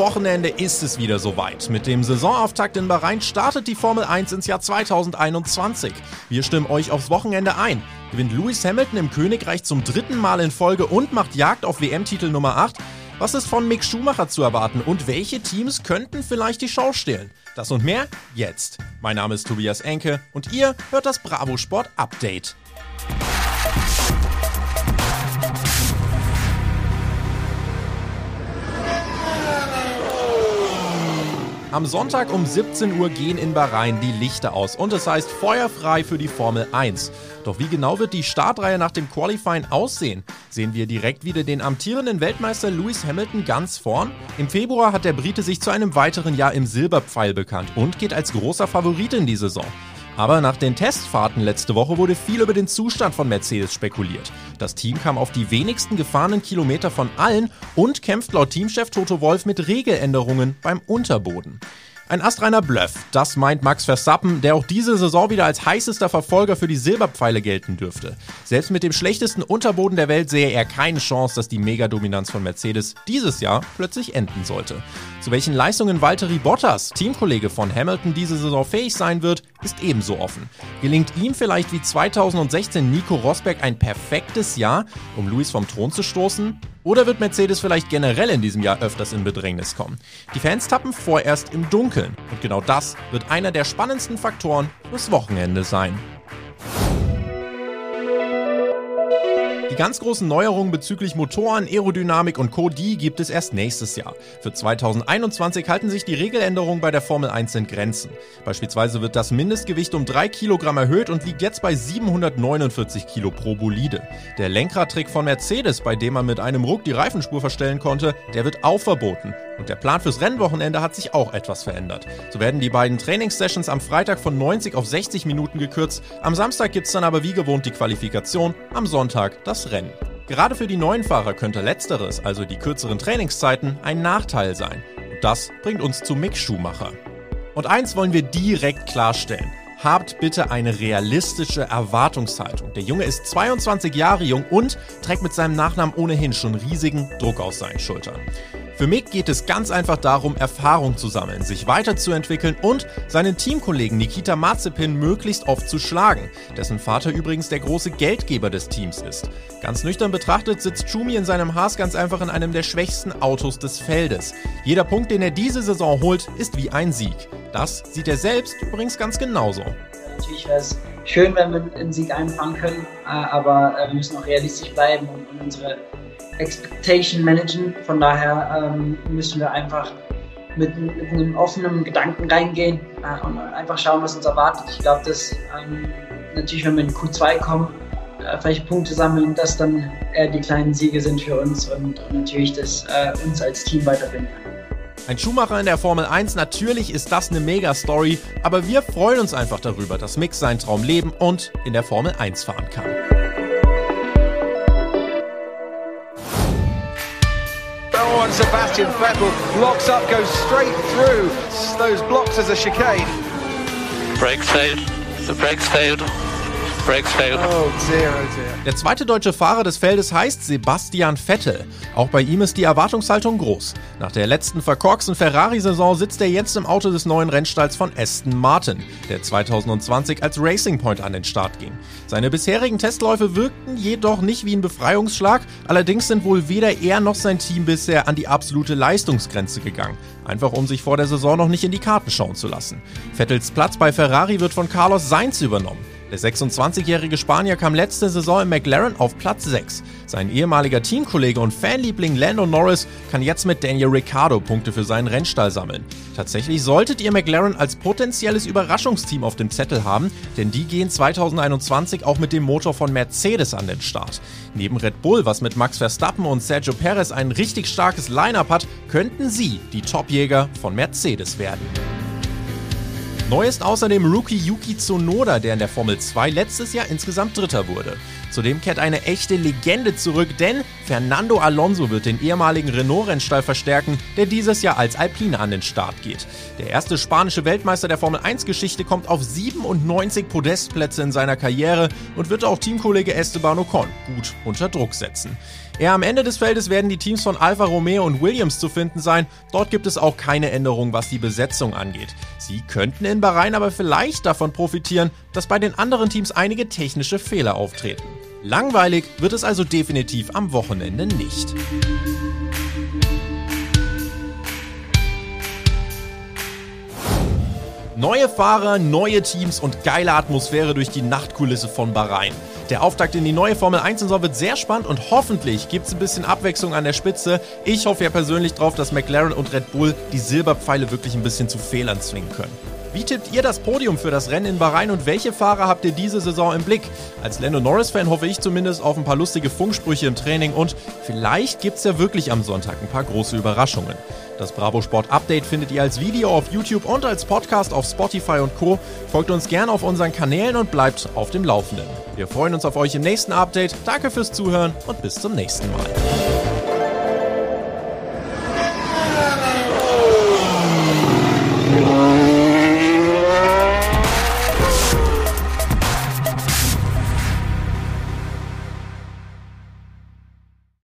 Wochenende ist es wieder soweit. Mit dem Saisonauftakt in Bahrain startet die Formel 1 ins Jahr 2021. Wir stimmen euch aufs Wochenende ein. Gewinnt Lewis Hamilton im Königreich zum dritten Mal in Folge und macht Jagd auf WM-Titel Nummer 8? Was ist von Mick Schumacher zu erwarten und welche Teams könnten vielleicht die Show stehlen? Das und mehr jetzt. Mein Name ist Tobias Enke und ihr hört das Bravo Sport Update. Am Sonntag um 17 Uhr gehen in Bahrain die Lichter aus und es heißt feuerfrei für die Formel 1. Doch wie genau wird die Startreihe nach dem Qualifying aussehen? Sehen wir direkt wieder den amtierenden Weltmeister Lewis Hamilton ganz vorn? Im Februar hat der Brite sich zu einem weiteren Jahr im Silberpfeil bekannt und geht als großer Favorit in die Saison. Aber nach den Testfahrten letzte Woche wurde viel über den Zustand von Mercedes spekuliert. Das Team kam auf die wenigsten gefahrenen Kilometer von allen und kämpft laut Teamchef Toto Wolf mit Regeländerungen beim Unterboden. Ein astreiner Bluff, das meint Max Verstappen, der auch diese Saison wieder als heißester Verfolger für die Silberpfeile gelten dürfte. Selbst mit dem schlechtesten Unterboden der Welt sehe er keine Chance, dass die Megadominanz von Mercedes dieses Jahr plötzlich enden sollte. Zu welchen Leistungen Valtteri Bottas, Teamkollege von Hamilton, diese Saison fähig sein wird, ist ebenso offen. Gelingt ihm vielleicht wie 2016 Nico Rosberg ein perfektes Jahr, um Luis vom Thron zu stoßen? Oder wird Mercedes vielleicht generell in diesem Jahr öfters in Bedrängnis kommen? Die Fans tappen vorerst im Dunkeln. Und genau das wird einer der spannendsten Faktoren fürs Wochenende sein. Ganz großen Neuerungen bezüglich Motoren, Aerodynamik und Co. die gibt es erst nächstes Jahr. Für 2021 halten sich die Regeländerungen bei der Formel 1 in Grenzen. Beispielsweise wird das Mindestgewicht um 3 Kilogramm erhöht und liegt jetzt bei 749 Kilo pro Bolide. Der Lenkradtrick von Mercedes, bei dem man mit einem Ruck die Reifenspur verstellen konnte, der wird auch verboten. Und der Plan fürs Rennwochenende hat sich auch etwas verändert. So werden die beiden Trainingssessions am Freitag von 90 auf 60 Minuten gekürzt. Am Samstag gibt es dann aber wie gewohnt die Qualifikation, am Sonntag das Rennen. Gerade für die neuen Fahrer könnte letzteres, also die kürzeren Trainingszeiten, ein Nachteil sein. Und das bringt uns zu Mick Schumacher. Und eins wollen wir direkt klarstellen. Habt bitte eine realistische Erwartungshaltung. Der Junge ist 22 Jahre jung und trägt mit seinem Nachnamen ohnehin schon riesigen Druck aus seinen Schultern. Für Mick geht es ganz einfach darum, Erfahrung zu sammeln, sich weiterzuentwickeln und seinen Teamkollegen Nikita Mazepin möglichst oft zu schlagen, dessen Vater übrigens der große Geldgeber des Teams ist. Ganz nüchtern betrachtet sitzt Schumi in seinem Haas ganz einfach in einem der schwächsten Autos des Feldes. Jeder Punkt, den er diese Saison holt, ist wie ein Sieg. Das sieht er selbst übrigens ganz genauso. Natürlich wäre es schön, wenn wir einen Sieg einfahren können, äh, aber äh, wir müssen auch realistisch bleiben und unsere Expectation managen. Von daher ähm, müssen wir einfach mit, mit, einem offenen Gedanken reingehen äh, und einfach schauen, was uns erwartet. Ich glaube, dass ähm, natürlich, wenn wir in Q2 kommen, äh, vielleicht Punkte sammeln, dass dann eher die kleinen Siege sind für uns und, und natürlich das äh, uns als Team weiterbringen kann. Ein Schuhmacher in der Formel 1, natürlich ist das eine Mega-Story, aber wir freuen uns einfach darüber, dass Mick seinen Traum leben und in der Formel 1 fahren kann. Sebastian Vettel locks up, goes straight through those blocks as a chicane. Brakes failed. The brakes failed. Brakes failed. Oh dear, oh dear. Der zweite deutsche Fahrer des Feldes heißt Sebastian Vettel. Auch bei ihm ist die Erwartungshaltung groß. Nach der letzten verkorksten Ferrari-Saison sitzt er jetzt im Auto des neuen Rennstalls von Aston Martin, der 2020 als Racing Point an den Start ging. Seine bisherigen Testläufe wirkten jedoch nicht wie ein Befreiungsschlag, allerdings sind wohl weder er noch sein Team bisher an die absolute Leistungsgrenze gegangen. Einfach um sich vor der Saison noch nicht in die Karten schauen zu lassen. Vettels Platz bei Ferrari wird von Carlos Sainz übernommen. Der 26-jährige Spanier kam letzte Saison im McLaren auf Platz 6. Sein ehemaliger Teamkollege und Fanliebling Lando Norris kann jetzt mit Daniel Ricciardo Punkte für seinen Rennstall sammeln. Tatsächlich solltet ihr McLaren als potenzielles Überraschungsteam auf dem Zettel haben, denn die gehen 2021 auch mit dem Motor von Mercedes an den Start. Neben Red Bull, was mit Max Verstappen und Sergio Perez ein richtig starkes Line-up hat, könnten sie die Topjäger von Mercedes werden. Neu ist außerdem Rookie Yuki Tsunoda, der in der Formel 2 letztes Jahr insgesamt Dritter wurde. Zudem kehrt eine echte Legende zurück, denn Fernando Alonso wird den ehemaligen Renault-Rennstall verstärken, der dieses Jahr als Alpine an den Start geht. Der erste spanische Weltmeister der Formel 1-Geschichte kommt auf 97 Podestplätze in seiner Karriere und wird auch Teamkollege Esteban Ocon gut unter Druck setzen. Eher am Ende des Feldes werden die Teams von Alfa Romeo und Williams zu finden sein. Dort gibt es auch keine Änderung, was die Besetzung angeht. Sie könnten in Bahrain aber vielleicht davon profitieren, dass bei den anderen Teams einige technische Fehler auftreten. Langweilig wird es also definitiv am Wochenende nicht. Neue Fahrer, neue Teams und geile Atmosphäre durch die Nachtkulisse von Bahrain. Der Auftakt in die neue Formel 1-Saison wird sehr spannend und hoffentlich gibt es ein bisschen Abwechslung an der Spitze. Ich hoffe ja persönlich drauf, dass McLaren und Red Bull die Silberpfeile wirklich ein bisschen zu Fehlern zwingen können. Wie tippt ihr das Podium für das Rennen in Bahrain und welche Fahrer habt ihr diese Saison im Blick? Als Lando Norris-Fan hoffe ich zumindest auf ein paar lustige Funksprüche im Training und vielleicht gibt es ja wirklich am Sonntag ein paar große Überraschungen. Das Bravo Sport Update findet ihr als Video auf YouTube und als Podcast auf Spotify und Co. Folgt uns gerne auf unseren Kanälen und bleibt auf dem Laufenden. Wir freuen uns auf euch im nächsten Update. Danke fürs Zuhören und bis zum nächsten Mal.